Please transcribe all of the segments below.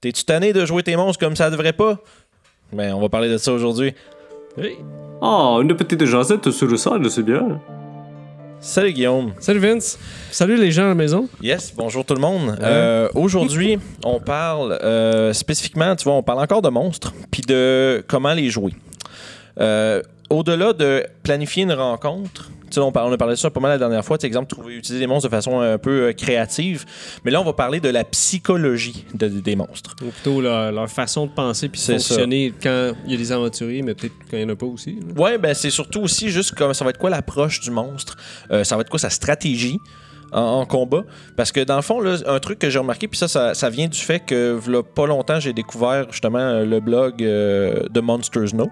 T'es-tu tanné de jouer tes monstres comme ça devrait pas? Ben, on va parler de ça aujourd'hui. Oh, une petite jasette sur le sol, c'est bien. Salut Guillaume. Salut Vince. Salut les gens à la maison. Yes, bonjour tout le monde. Euh, aujourd'hui, on parle euh, spécifiquement, tu vois, on parle encore de monstres, puis de comment les jouer. Euh, Au-delà de planifier une rencontre, sais, on, a parlé de ça pas mal la dernière fois, exemple, trouver, utiliser les monstres de façon un peu euh, créative, mais là, on va parler de la psychologie de- des monstres. Ou plutôt leur, leur façon de penser puis de C'est ça. fonctionner quand il y a des aventuriers, mais peut-être quand il n'y en a pas aussi. là. Ouais, ben c'est surtout aussi juste comme ça va être quoi l'approche du monstre, Euh, ça va être quoi sa stratégie en, en combat? Parce que dans le fond, là, un truc que j'ai remarqué, puis ça, ça, ça vient du fait que v'là pas longtemps, j'ai découvert justement euh, le blog euh, de Monsters Know.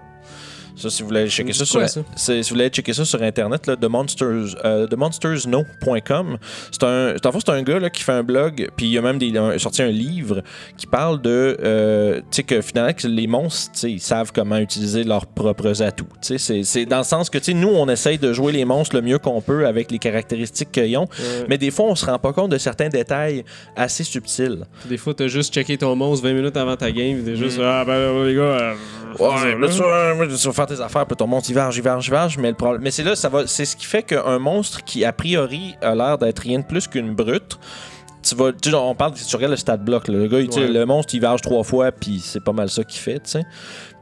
Ça, si vous voulez aller checker ça, quoi, sur, ça? c'est- si vous voulez aller checker ça sur internet, là, de monsters, euh, de monstersknow.com. C'est un, c'est un gars là, qui fait un blog, puis il a même des, sorti un livre qui parle de, euh, tu sais, que finalement, que les monstres, tu sais, ils savent comment utiliser leurs propres atouts. Tu sais, c'est- c'est dans le sens que, tu sais, nous, on essaye de jouer les monstres le mieux qu'on peut avec les caractéristiques qu'ils ont, mais des fois, on se rend pas compte de certains détails assez subtils. Des fois, t'as juste checké ton monstre 20 minutes avant ta game, t'es juste Mm. Ah ben les gars. euh, Ouais, tu vas, vas faire tes affaires, puis ton monstre, il verge, il verge, il verge, mais le problème. Mais c'est là, ça va. C'est ce qui fait qu'un monstre qui, a priori, a l'air d'être rien de plus qu'une brute. Tu vas, tu sais, on parle, tu regardes le stat block, là, le gars, il, Ouais. le monstre, il verge trois fois, puis c'est pas mal ça qu'il fait, tu sais.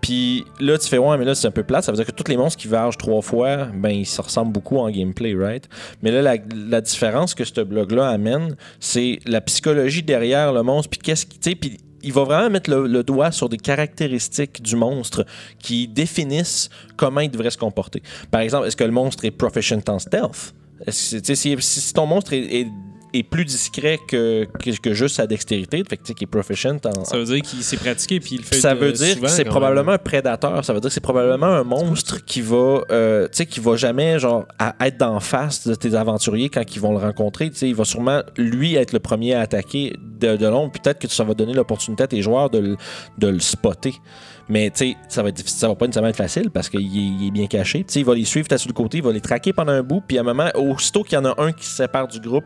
Puis là, tu fais, ouais, mais là, c'est un peu plate. Ça veut dire que tous les monstres qui vergent trois fois, ben, ils se ressemblent beaucoup en gameplay, right? Mais là, la, la différence que ce blog-là amène, c'est la psychologie derrière le monstre, puis qu'est-ce qui, tu sais, puis il va vraiment mettre le, le doigt sur des caractéristiques du monstre qui définissent comment il devrait se comporter. Par exemple, est-ce que le monstre est proficient en stealth? Est-ce que, si, ton monstre est, est- est plus discret que, que, que juste sa dextérité, fait que, qu'il est proficient en, Ça veut dire qu'il s'est pratiqué puis il fait ça euh, veut dire souvent, que c'est probablement même. un prédateur. Ça veut dire que c'est probablement un monstre qui va, euh, tu sais, qui va jamais genre à- être d'en face de tes aventuriers quand ils vont le rencontrer. Tu sais, il va sûrement lui être le premier à attaquer de, de l'ombre. Peut-être que ça va donner l'opportunité à tes joueurs de, le- de le spotter. Mais tu sais, ça va être difficile, ça va pas nécessairement être facile parce qu'il est, il est bien caché. Tu sais, il va les suivre, t'as sur le côté, il va les traquer pendant un bout, puis à un moment, aussitôt qu'il y en a un qui se sépare du groupe,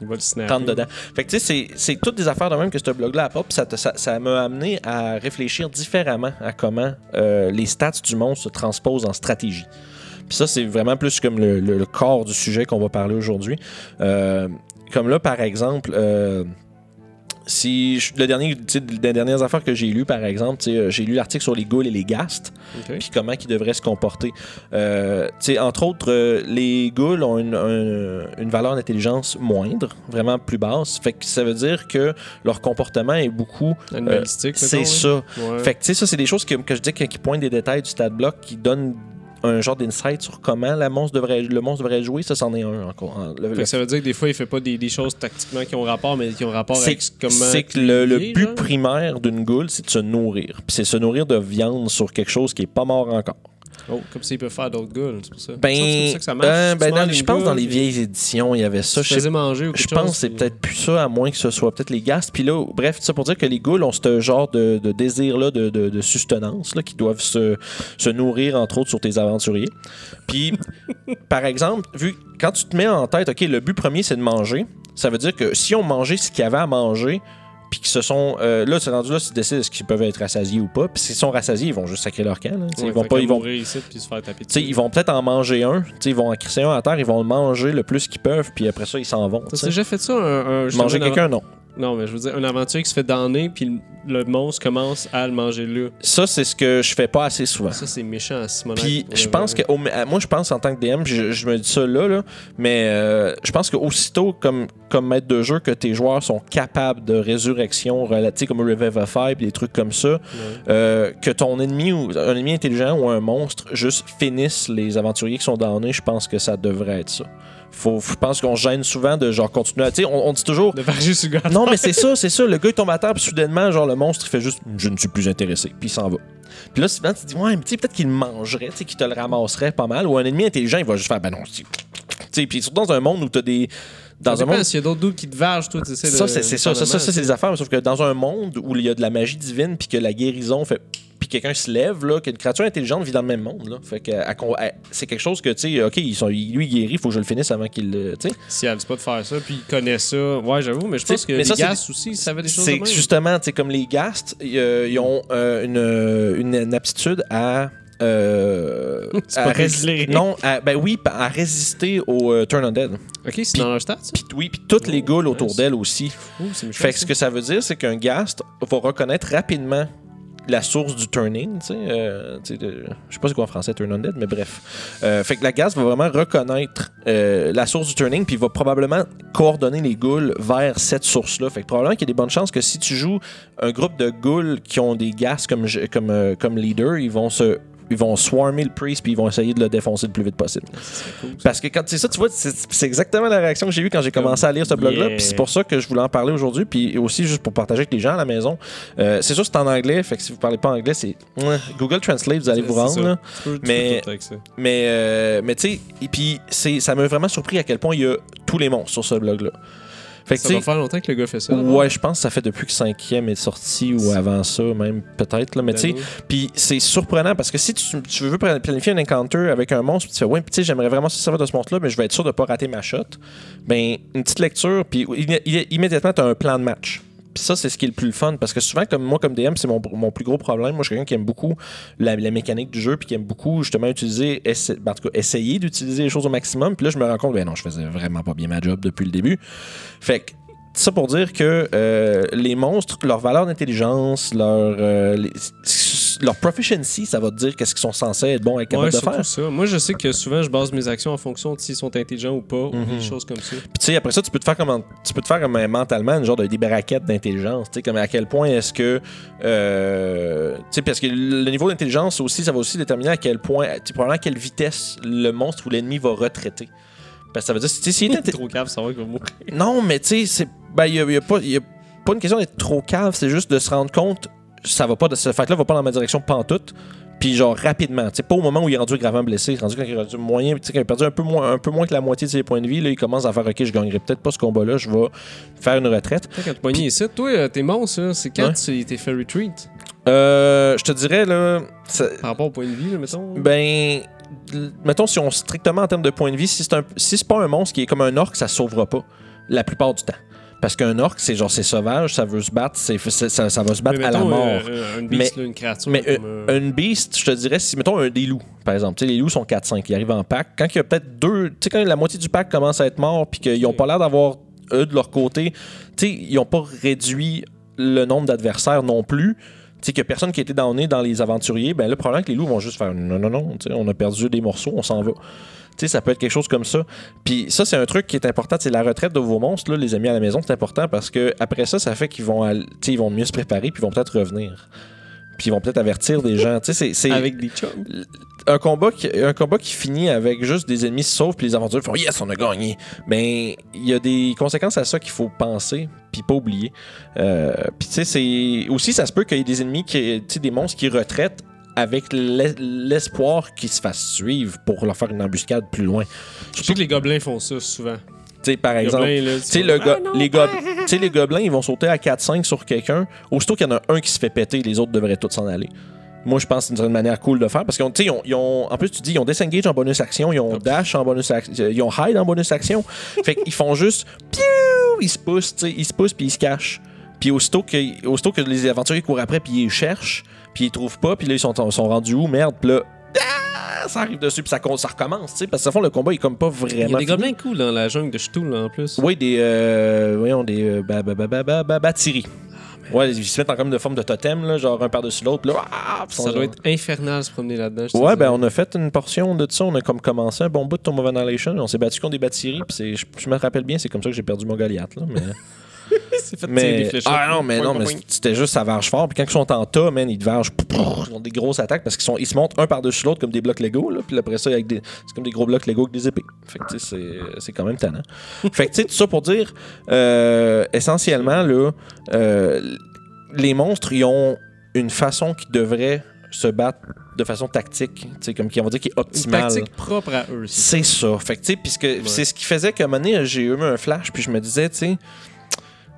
Il va le snapper. dedans. Fait que tu sais, c'est- toutes des affaires de même que ce blog-là apporte, puis ça te- ça ça m'a amené à réfléchir différemment à comment euh, les stats du monstre se transposent en stratégie. Puis ça, c'est vraiment plus comme le, le- le corps du sujet qu'on va parler aujourd'hui. Euh, comme là, par exemple, euh, si je- le dernier, les dernières affaires que j'ai lues, par exemple, tu sais, euh, j'ai lu l'article sur les ghouls et les ghasts Ok. puis comment ils devraient se comporter. Euh, tu sais, entre autres, euh, les ghouls ont une, un- une valeur d'intelligence moindre, vraiment plus basse. Fait que ça veut dire que leur comportement est beaucoup. Animalistique, C'est ça. Ouais. Fait que tu sais, ça, c'est des choses que, que je dis qui pointent des détails du stat block qui donnent un genre d'insight sur comment la monstre devrait, le monstre devrait jouer. Ça, c'en est un encore. En- le- Fait le- que ça veut dire que des fois, il fait pas des, des choses tactiquement qui ont rapport, mais qui ont rapport avec comment. c'est que le, but genre. primaire d'une goule, c'est de se nourrir. Puis c'est se nourrir de viande sur quelque chose qui est pas mort encore. Oh, comme il peut faire d'autres gars, c'est pour ça. Ben, c'est pour ça que ça marche. euh, ben, dans- je pense dans goule, les vieilles éditions, il y avait ça. Je manger ou Je pense que c'est peut-être plus ça, à moins que ce soit peut-être les gastes. Puis là, bref, ça pour dire que les ghouls ont ce genre de, de désir-là de, de, de sustenance, là, qui doivent se, se nourrir, entre autres, sur tes aventuriers. Puis, par exemple, vu quand tu te mets en tête, OK, le but premier, c'est de manger, ça veut dire que si on mangeait ce qu'il y avait à manger, puis qu'ils se sont. euh, là, c'est rendu là, ils décident est-ce qu'ils peuvent être rassasiés ou pas. Puis s'ils sont rassasiés, ils vont juste sacrer leur camp. là. Ouais, ils vont pas. Ils vont, ici puis se faire taper tu sais, dessus. ils vont peut-être en manger un. Tu sais, Ils vont en crisser un à terre, ils vont le manger le plus qu'ils peuvent, puis après ça, ils s'en vont. tu T'as déjà fait ça, un, un- Manger un quelqu'un, non. Non, mais je veux dire, un aventurier qui se fait damner, puis le, monstre commence à le manger là. Ça, c'est ce que je fais pas assez souvent. Ça, c'est méchant à Simonac. Puis je pense que, au- euh, moi, je pense en tant que DM, je, je me dis ça là, là, mais euh, je pense qu'aussitôt, comme, comme maître de jeu, que tes joueurs sont capables de résurrection relative, comme Revivify, puis des trucs comme ça, Ouais. euh, que ton ennemi ou un ennemi intelligent ou un monstre juste finisse les aventuriers qui sont damnés, je pense que ça devrait être ça. Faut, je pense qu'on se gêne souvent de genre continuer à. Tu sais, on, on dit toujours. De varger sur le. Non, mais c'est ça, c'est ça. Le gars, il tombe à terre, puis soudainement, genre, le monstre, il fait juste Je ne suis plus intéressé, puis il s'en va. Puis là, souvent, tu te dis Ouais, mais tu sais, peut-être qu'il le mangerait, tu sais, qu'il te le ramasserait pas mal. Ou un ennemi intelligent, il va juste faire Ben non, tu sais, puis surtout dans un monde où tu as des. Dans un monde. s'il y a d'autres doutes qui te vargent, toi, tu sais. Ça, c'est. Ça, ça, ça, c'est des affaires. Sauf que dans un monde où il y a de la magie divine, puis que la guérison fait. Puis quelqu'un se lève, là, qu'une créature intelligente vit dans le même monde. Là. Fait que c'est quelque chose que, tu sais, OK, ils sont, lui, il guérit, il faut que je le finisse avant qu'il le. tu sais. Si elle dit pas de faire ça, puis il connaît ça. Ouais, j'avoue, mais je pense que mais les ça, aussi, ils savaient des choses C'est justement, tu sais, comme les Ghasts, ils, euh, ils ont euh, une, une, une aptitude à. euh, à non, à- ben oui, à résister au euh, Turn Undead. Ok, c'est dans leur ça? Puis oui, puis toutes les Oh, ghouls autour nice. d'elle aussi. Ouh, c'est méchant, Fait que ce que ça veut dire, c'est qu'un Ghast va reconnaître rapidement la source du turning, tu sais, euh, je sais pas c'est quoi en français turn undead, mais bref. Euh, fait que la Ghast va vraiment reconnaître euh, la source du turning, puis il va probablement coordonner les ghouls vers cette source-là. Fait que probablement qu'il y a des bonnes chances que si tu joues un groupe de ghouls qui ont des Ghasts comme, comme, euh, comme leader, ils vont se ils vont swarmer le priest puis ils vont essayer de le défoncer le plus vite possible. Cool. Parce que quand c'est ça, tu vois, c'est exactement la réaction que j'ai eue quand j'ai commencé à lire ce blog-là. Yeah. Puis c'est pour ça que je voulais en parler aujourd'hui. Puis aussi, juste pour partager avec les gens à la maison. Euh, c'est sûr, c'est en anglais. Fait que si vous parlez pas anglais, c'est Google Translate, vous allez vous rendre. là. Peux- Mais-. Mais, euh, mais tu sais, et puis c'est- ça m'a vraiment surpris à quel point il y a tous les monstres sur ce blog-là. Fait que Ça va faire longtemps que le gars fait ça. Ouais, je pense que ça fait depuis que 5e est sorti ou avant ça, même peut-être. Mais tu sais, puis c'est surprenant parce que si tu, tu veux pla- planifier un encounter avec un monstre, puis tu fais ouais, puis tu sais, j'aimerais vraiment se servir de ce monstre-là, mais je vais être sûr de pas rater ma shot. Ben une petite lecture, puis immé- immé- immédiatement tu as un plan de match. Puis ça, c'est ce qui est le plus fun parce que souvent, comme moi, comme DM, c'est mon, mon plus gros problème. Moi, je suis quelqu'un qui aime beaucoup la, mécanique du jeu, puis qui aime beaucoup justement utiliser, ben, en tout cas, essayer d'utiliser les choses au maximum. Puis là, je me rends compte, ben non, je faisais vraiment pas bien ma job depuis le début. Fait que ça pour dire que euh, les monstres, leur valeur d'intelligence, leur, euh, leur proficiency, ça va te dire qu'est-ce qu'ils sont censés être bons et capables Ouais, de faire. ça. Moi, je sais que souvent, je base mes actions en fonction de s'ils sont intelligents ou pas, ou Mhm. des choses comme ça. Puis tu sais, après ça, tu peux te faire comme, tu peux te faire comme mentalement une genre de des braquettes d'intelligence. Tu sais, comme à quel point est-ce que, euh, tu sais, parce que le niveau d'intelligence aussi, ça va aussi déterminer à quel point, tu probablement à quelle vitesse le monstre ou l'ennemi va retraiter. Parce que ça veut dire, est C'est inté- trop grave, ça va qu'il va mourir. Non, mais tu sais, c'est. Ben, il a, y a pas y a pas une question d'être trop cave, c'est juste de se rendre compte, ça va pas, ce fight-là va pas dans ma direction pantoute. Puis genre rapidement, tu sais, pas au moment où il est rendu gravement blessé, il est rendu quand il est rendu moyen, tu sais, quand il a perdu un peu moins, un peu moins que la moitié de ses points de vie, là, il commence à faire, ok, je gagnerai peut-être pas ce combat-là, je vais faire une retraite. Quand tu pognes ici, toi, euh, t'es monstre, là, c'est quand tu t'es fait retreat Euh, je te dirais là, ça- par rapport au point de vie, là, mettons. ben, mettons si on strictement en termes de points de vie, si c'est un, si pas un monstre qui est comme un orc, ça sauvera pas la plupart du temps. Parce qu'un orc, c'est genre c'est sauvage, ça veut se battre, c'est, ça, ça va se battre Mais à la mort. euh, une beast, là, une créature. Mais comme, euh, Un beast, je te dirais, si mettons un des loups, par exemple, les loups sont 4-5, ils arrivent en pack. Quand il y a peut-être deux, tu sais, quand la moitié du pack commence à être mort, puis qu'ils ont pas l'air d'avoir, eux, de leur côté, tu sais, ils ont pas réduit le nombre d'adversaires non plus. Sais, qu'il y a personne qui a été downé dans les aventuriers, ben le problème, que les loups vont juste faire non, non, non, on a perdu des morceaux, on s'en va. Tu sais, ça peut être quelque chose comme ça. Puis ça, c'est un truc qui est important. C'est la retraite de vos monstres, là, les amis à la maison, c'est important parce que après ça, ça fait qu'ils vont, all- tu sais, ils vont mieux se préparer, puis ils vont peut-être revenir. Puis ils vont peut-être avertir des gens. Tu sais, c'est- Avec des chums. un combat qui un combat qui finit avec juste des ennemis se sauvent puis les aventuriers font yes on a gagné ben il y a des conséquences à ça qu'il faut penser puis pas oublier euh, puis tu sais c'est aussi ça se peut qu'il y ait des ennemis qui tu sais des monstres qui retraitent avec l'es- l'espoir qu'ils se fassent suivre pour leur faire une embuscade plus loin Je sais que les gobelins font ça souvent. tu sais par Les exemple gobelins, là, tu sais, le go- les, go- tu sais, les gobelins, ils vont sauter à 4-5 sur quelqu'un. Aussitôt qu'il y en a un qui se fait péter, les autres devraient tous s'en aller. Moi, je pense que c'est une manière cool de faire parce qu'ils ont, tu sais, ils ont- ils ont- en plus, tu dis, ils ont disengage en bonus action, ils ont dash en bonus action, ils ont hide en bonus action. fait qu'ils font juste, piou, ils se poussent, tu sais, ils se poussent puis ils se cachent. Puis aussitôt que, aussitôt que les aventuriers courent après puis ils cherchent, puis ils trouvent pas, puis là, ils sont, sont rendus où, merde, puis là, ah, ça arrive dessus, puis ça, ça recommence, tu sais, parce que, fond, le combat est comme pas Il y vraiment. a des gobelins cool dans la jungle de Ch'toul, là, en plus. Oui, des. Euh, voyons, des. Euh, ba, ba, ba, ba, ba, ba- batteries. Ouais, ils se mettent en comme de forme de totem, là, genre un par-dessus l'autre. Là, ah, Ça doit genre- être infernal se promener là-dedans. Ouais, ben on a fait une portion de ça. On a comme commencé un bon bout de Tomb of Annihilation. On s'est battu contre des batteries. Puis je, je me rappelle bien, c'est comme ça que j'ai perdu mon Goliath. Là, mais fait des mais ah non, mais non, mais c'était juste ça varge fort. Puis quand ils sont en tas, man, ils te vargent. Ils ont des grosses attaques parce qu'ils sont, ils se montent un par-dessus l'autre comme des blocs Lego. Là, puis après ça, avec des, c'est comme des gros blocs Lego avec des épées. Fait que tu sais, c'est, c'est quand même tannant. fait que tu sais, tout ça pour dire, euh, essentiellement, là, euh, les monstres, ils ont une façon qui devrait se battre de façon tactique. Tu sais, comme qui, on va dire, qui est Une optimale. tactique propre à eux. c'est C'est ça. Fait que, tu sais, puisque c'est ce qui faisait qu'à un moment donné, j'ai eu un flash, puis je me disais, tu sais,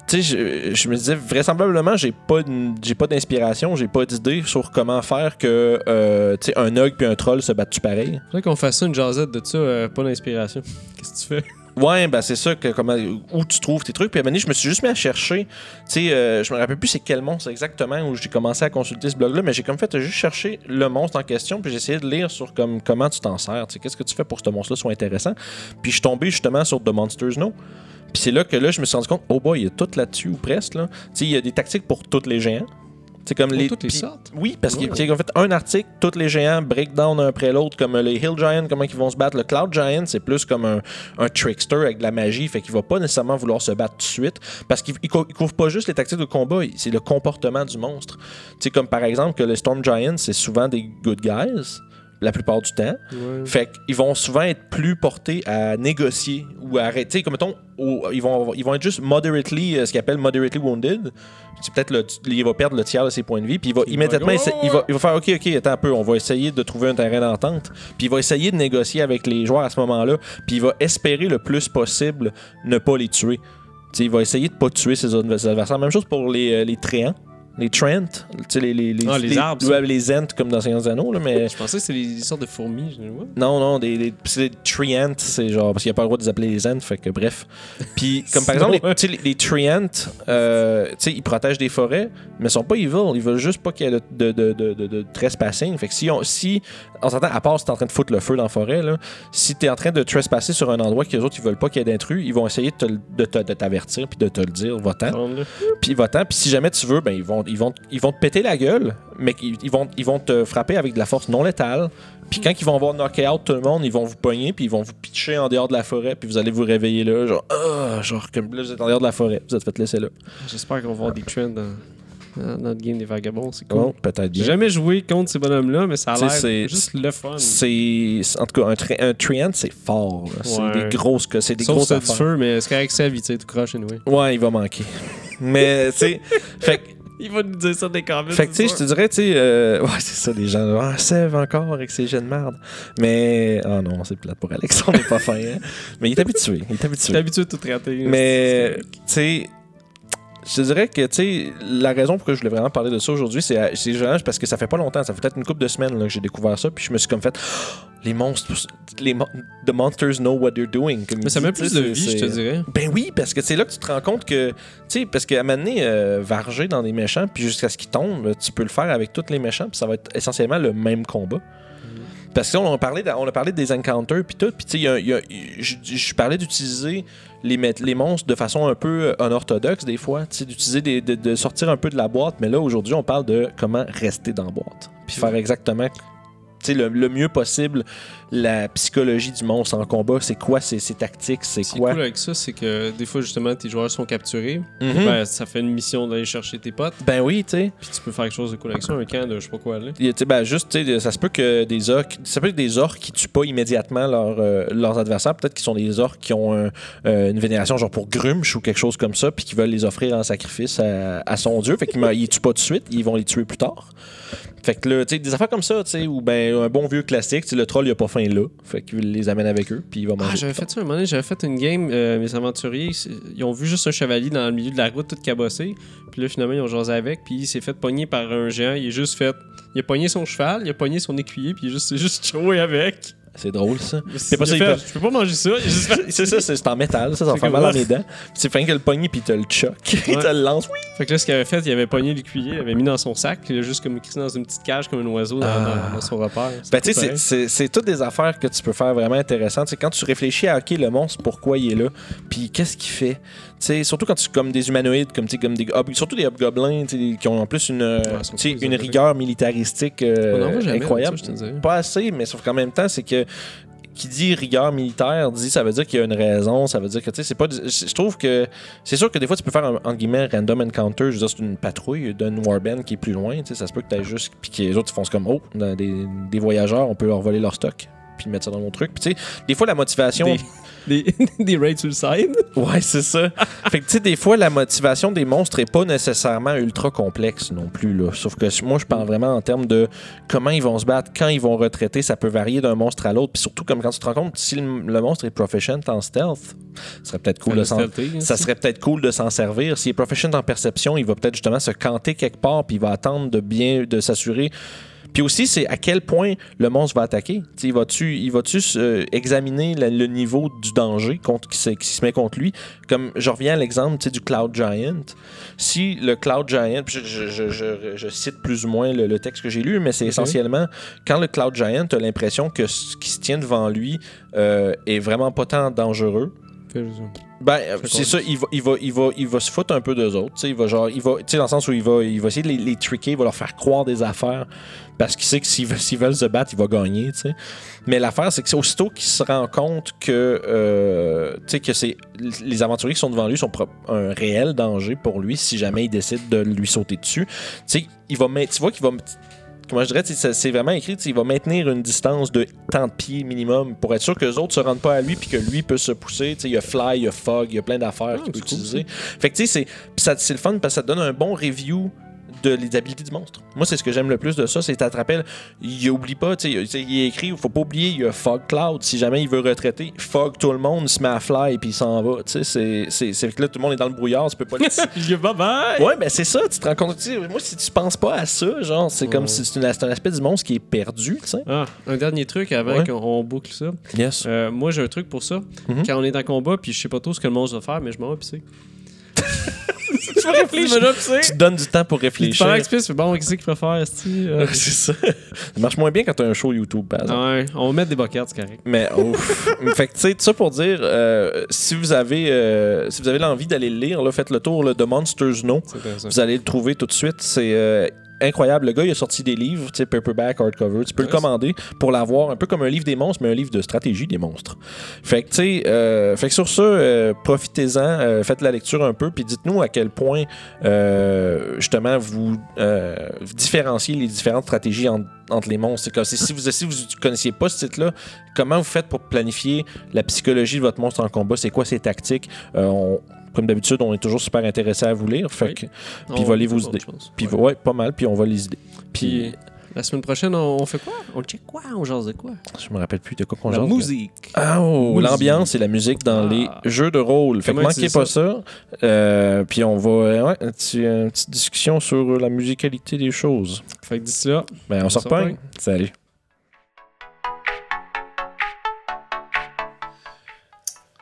tu sais, je, je me disais, vraisemblablement, j'ai pas, j'ai pas d'inspiration, j'ai pas d'idée sur comment faire que, euh, tu sais, un hug puis un troll se battent pareil? Faudrait qu'on fasse ça, une jasette de ça, euh, pas d'inspiration. Qu'est-ce que tu fais? Ouais, ben c'est ça, que, comment, où tu trouves tes trucs. Puis à un moment donné, je me suis juste mis à chercher. Tu sais, euh, je me rappelle plus c'est quel monstre exactement où j'ai commencé à consulter ce blog-là, mais j'ai comme fait juste chercher le monstre en question, puis j'ai essayé de lire sur comme, comment tu t'en sers. Tu sais, qu'est-ce que tu fais pour que ce monstre-là soit intéressant. Puis je suis tombé justement sur The Monsters Know. Puis c'est là que là, je me suis rendu compte, oh boy, il y a tout là-dessus ou presque. Là. Tu sais, il y a des tactiques pour tous les géants. C'est comme les. toutes les sortes? oui, parce Ouais. qu'ils ont fait un article, tous les géants breakdown un après l'autre, comme les Hill Giants, comment ils vont se battre. Le Cloud Giant, c'est plus comme un, un trickster avec de la magie, fait qu'il va pas nécessairement vouloir se battre tout de suite, parce qu'il il cou- couvre pas juste les tactiques de combat, c'est le comportement du monstre. Tu sais, comme par exemple que les Storm Giants, c'est souvent des good guys, la plupart du temps. Ouais. Fait qu'ils vont souvent être plus portés à négocier ou à arrêter. Comme mettons, au- ils, vont, ils vont être juste moderately, euh, ce qu'ils appellent moderately wounded. C'est peut-être le, il va perdre le tiers de ses points de vie. Puis il va Il immédiatement va- essa- il, va, il va faire OK, OK, attends un peu, on va essayer de trouver un terrain d'entente. Puis il va essayer de négocier avec les joueurs à ce moment-là. Puis il va espérer le plus possible ne pas les tuer. Tu sais, il va essayer de pas tuer ses adversaires. Même chose pour les, euh, les Tréants. Les Trent, tu sais, les, les, Ah, les arbres, ça. ouais, les Ents comme dans Seigneur des Anneaux, là, mais Je pensais que c'était des sortes de fourmis. Je dis, ouais. non, non, des, des, c'est des treants, c'est genre, parce qu'il n'y a pas le droit de les appeler les ents, fait que bref. Puis, comme par exemple, les, les, les treants, euh, tu sais, ils protègent des forêts, mais ils sont pas evil, ils veulent juste pas qu'il y ait de, de, de, de, de- de trespassing. Fait que si on, si, on s'entend, à part si t'es en train de foutre le feu dans la forêt, là, si t'es en train de trespasser sur un endroit que les autres, ils veulent pas qu'il y ait d'intrus, ils vont essayer de te de te- de t'avertir puis de te le dire, là. Puis va-t'en. Puis si jamais tu veux, ben ils vont, ils vont, ils vont te péter la gueule, mais ils, vont, ils vont te frapper avec de la force non létale. Puis quand ils vont avoir knocké out tout le monde, ils vont vous pogner, puis ils vont vous pitcher en dehors de la forêt, puis vous allez vous réveiller là, genre, ah, genre comme là vous êtes en dehors de la forêt, vous êtes fait laisser là. J'espère qu'on va voir des trends dans, dans notre game des vagabonds. C'est cool. Peut-être J'ai jamais joué contre ces bonhommes-là, mais ça a Tu sais, l'air juste le fun. C'est, en tout cas, un, un Treant, c'est fort. C'est des grosses, c'est des Sauf grosses ça affaires. feu, mais c'est correct, Seb, il tire tout croche, anyway. Ouais, il va manquer. Mais, tu sais, fait Il va nous dire ça des commentaires. Fait que, tu sais, je te dirais, tu sais, euh, ouais, c'est ça, les gens, ah, Sève encore avec ses jeux de merde. Mais, oh non, c'est plate pour Alex, on n'est pas fin, hein. Mais il est habitué, il est habitué. habitué de tout traiter. Mais, tu sais, je te dirais que, tu sais, la raison pour que je voulais vraiment parler de ça aujourd'hui, c'est juste parce que ça fait pas longtemps, ça fait peut-être une couple de semaines là, que j'ai découvert ça, puis je me suis comme fait, les monstres, les mon- the monsters know what they're doing. comme Mais ça dit, met plus de vie, je te dirais. ben oui, parce que c'est là que tu te rends compte que, tu sais, parce qu'à un moment donné, euh, varger dans des méchants, puis jusqu'à ce qu'ils tombent, tu peux le faire avec tous les méchants, puis ça va être essentiellement le même combat. Parce qu'on a parlé, de- on a parlé des encounters, puis tout, puis tu sais, je parlais d'utiliser les, les monstres de façon un peu euh, unorthodoxe des fois, d'utiliser des- de, de sortir un peu de la boîte, mais là, aujourd'hui, on parle de comment rester dans la boîte, puis faire exactement le, le mieux possible la psychologie du monstre en combat, c'est quoi ses, ses tactiques, c'est Ce quoi? cool avec ça, c'est que des fois, justement, tes joueurs sont capturés. Mhm. Ben, ça fait une mission d'aller chercher tes potes. Ben oui, tu sais. Puis tu peux faire quelque chose de cool avec ça, un camp de je sais pas quoi. Là. Il y a, tu sais, ben, juste, tu sais, ça se peut que des orques, ça peut être des orques qui tuent pas immédiatement leur, euh, leurs adversaires. Peut-être qu'ils sont des orques qui ont un- euh, une vénération genre pour Grumsh ou quelque chose comme ça, puis qui veulent les offrir en sacrifice à, à son dieu. Fait qu'ils les tuent pas tout de suite, ils vont les tuer plus tard. Fait que là, tu sais, des affaires comme ça, tu sais, ou ben un bon vieux classique, tu sais, le troll il a pas faim là, fait qu'il les amène avec eux, puis il va manger. Ah, j'avais plus fait ça un moment donné, j'avais fait une game, euh, mes aventuriers, ils ont vu juste un chevalier dans le milieu de la route tout cabossé, puis là finalement ils ont jasé avec, puis il s'est fait pogner par un géant, il est juste fait, il a pogné son cheval, il a pogné son écuyer, puis il a juste, juste choué avec. C'est drôle ça. C'est pas ça, fait, je peux pas manger ça, fait... C'est ça, c'est en métal, ça, ça comme mal dans les dents. C'est fin que le pogné, puis te le choc, il Ouais. te le lance. Fait que là, ce qu'il avait fait, il avait pogné l'écuyer, il avait mis dans son sac, puis il a juste comme écrit dans une petite cage comme un oiseau dans, Ah. dans- dans son repère. Ben, tu sais, c'est- toutes des affaires que tu peux faire vraiment intéressantes. C'est quand tu réfléchis à, OK, le monstre, pourquoi il est là, puis qu'est-ce qu'il fait? Tu sais, surtout quand tu comme des humanoïdes, comme, comme des surtout des hobgoblins, qui ont en plus une, euh, sais, cool, une rigueur militaristique euh, incroyable. ça. Pas assez, mais sauf qu'en même temps, c'est que qui dit rigueur militaire dit ça veut dire qu'il y a une raison, ça veut dire que tu sais c'est pas je trouve que c'est sûr que des fois tu peux faire un en guillemets random encounter, je veux dire c'est une patrouille d'une warband qui est plus loin, tu sais ça se peut que tu juste puis que les autres ils font comme oh des, des voyageurs, on peut leur voler leur stock puis mettre ça dans mon truc. Puis tu sais des fois la motivation des, des raids side. Ouais, c'est ça. fait que, tu sais, des fois, la motivation des monstres est pas nécessairement ultra complexe non plus, là. Sauf que moi, je parle vraiment en termes de comment ils vont se battre, quand ils vont retraiter. Ça peut varier d'un monstre à l'autre. Puis surtout, comme quand tu te rends compte, si le, le monstre est proficient en stealth, ce serait peut-être cool de hein, Ça? serait peut-être cool de s'en servir. S'il est proficient en perception, il va peut-être justement se canter quelque part, puis il va attendre de bien, de s'assurer. Puis aussi, c'est à quel point le monstre va attaquer. T'sais, il va-tu, il va-tu euh, examiner la- le niveau du danger contre, qui, se, qui se met contre lui? Comme je reviens à l'exemple du Cloud Giant. Si le Cloud Giant, je, je- je- je- cite plus ou moins le, le texte que j'ai lu, mais c'est essentiellement quand le Cloud Giant a l'impression que ce qui se tient devant lui euh, est vraiment pas tant dangereux. Ben, c'est ça, il va, il, va, il, va, il va se foutre un peu d'eux autres. tu sais, Il va, genre, il va, dans le sens où il va, il va essayer de les, les tricker, il va leur faire croire des affaires parce qu'il sait que s'ils veulent, se battre, il va gagner. Mais l'affaire, c'est que c'est aussitôt qu'il se rend compte que, euh, que c'est, les aventuriers qui sont devant lui sont un réel danger pour lui si jamais il décide de lui sauter dessus. Il va tu vois qu'il va comment je dirais, c'est vraiment écrit, il va maintenir une distance de tant de pieds minimum pour être sûr que les autres se rendent pas à lui puis que lui peut se pousser. Tu sais, Il y a Fly, il y a Fog, il y a plein d'affaires Ah, qu'il peut cool, utiliser. Fait que tu sais, c'est- puis ça- c'est le fun parce que ça te donne un bon review de les habilités du monstre. Moi, c'est ce que j'aime le plus de ça, c'est que tu te rappelles, il oublie pas, tu sais, il est écrit, il faut pas oublier, il y a Fog Cloud, si jamais il veut retraiter, Fog tout le monde, il se met à fly puis il s'en va, tu sais, c'est- c'est c'est que là, tout le monde est dans le brouillard, tu peux pas le Je bye bye! Ouais, ben c'est ça, tu te rends compte. tu sais, Moi, si tu penses pas à ça, genre, c'est comme si c'est un aspect du monstre qui est perdu, tu sais. Ah, un dernier truc avant Ouais. qu'on on boucle ça. Yes. Euh, moi, j'ai un truc pour ça. Mhm. Quand on est en combat, puis je sais pas trop ce que le monstre va faire, mais je m'en vais pisser. Tu vas réfléchir. Tu te donnes du temps pour tu réfléchir. parles avec Spice, bon, qu'est-ce qu'il préfère, esti? Euh, c'est ça. Ça marche moins bien quand t'as un show YouTube, par exemple. ouais, on va mettre des boquettes, c'est correct. Mais ouf. fait que tu sais, tout ça pour dire, euh, si vous avez, euh, si vous avez l'envie d'aller le lire, là, faites le tour là, de Monsters No. Vous allez le trouver tout de suite. C'est euh, incroyable. Le gars, il a sorti des livres, tu sais, paperback, hardcover. Tu peux le commander pour l'avoir un peu comme un livre des monstres, mais un livre de stratégie des monstres. Fait que, tu sais, euh, fait que sur ça, euh, profitez-en, euh, faites la lecture un peu, puis dites-nous à quel point, euh, justement, vous, euh, différenciez les différentes stratégies en- entre les monstres. Comme, si vous si vous connaissiez pas ce titre-là, comment vous faites pour planifier la psychologie de votre monstre en combat? C'est quoi ses tactiques? On- comme d'habitude, on est toujours super intéressé à vous lire. Fait que, puis va volez vos idées. puis Ouais. ouais, pas mal, puis on va les idées. Puis la semaine prochaine, on, fait quoi? On check quoi? On jase de quoi? je me rappelle plus de quoi qu'on La jase. musique. Ah, oh, Musique. l'ambiance et la musique dans Ah. les jeux de rôle. Fait que manquez pas ça? Euh, puis on va. ouais, une petite discussion sur la musicalité des choses. Fait que d'ici là, Ben, on, On repogne. repogne. Salut.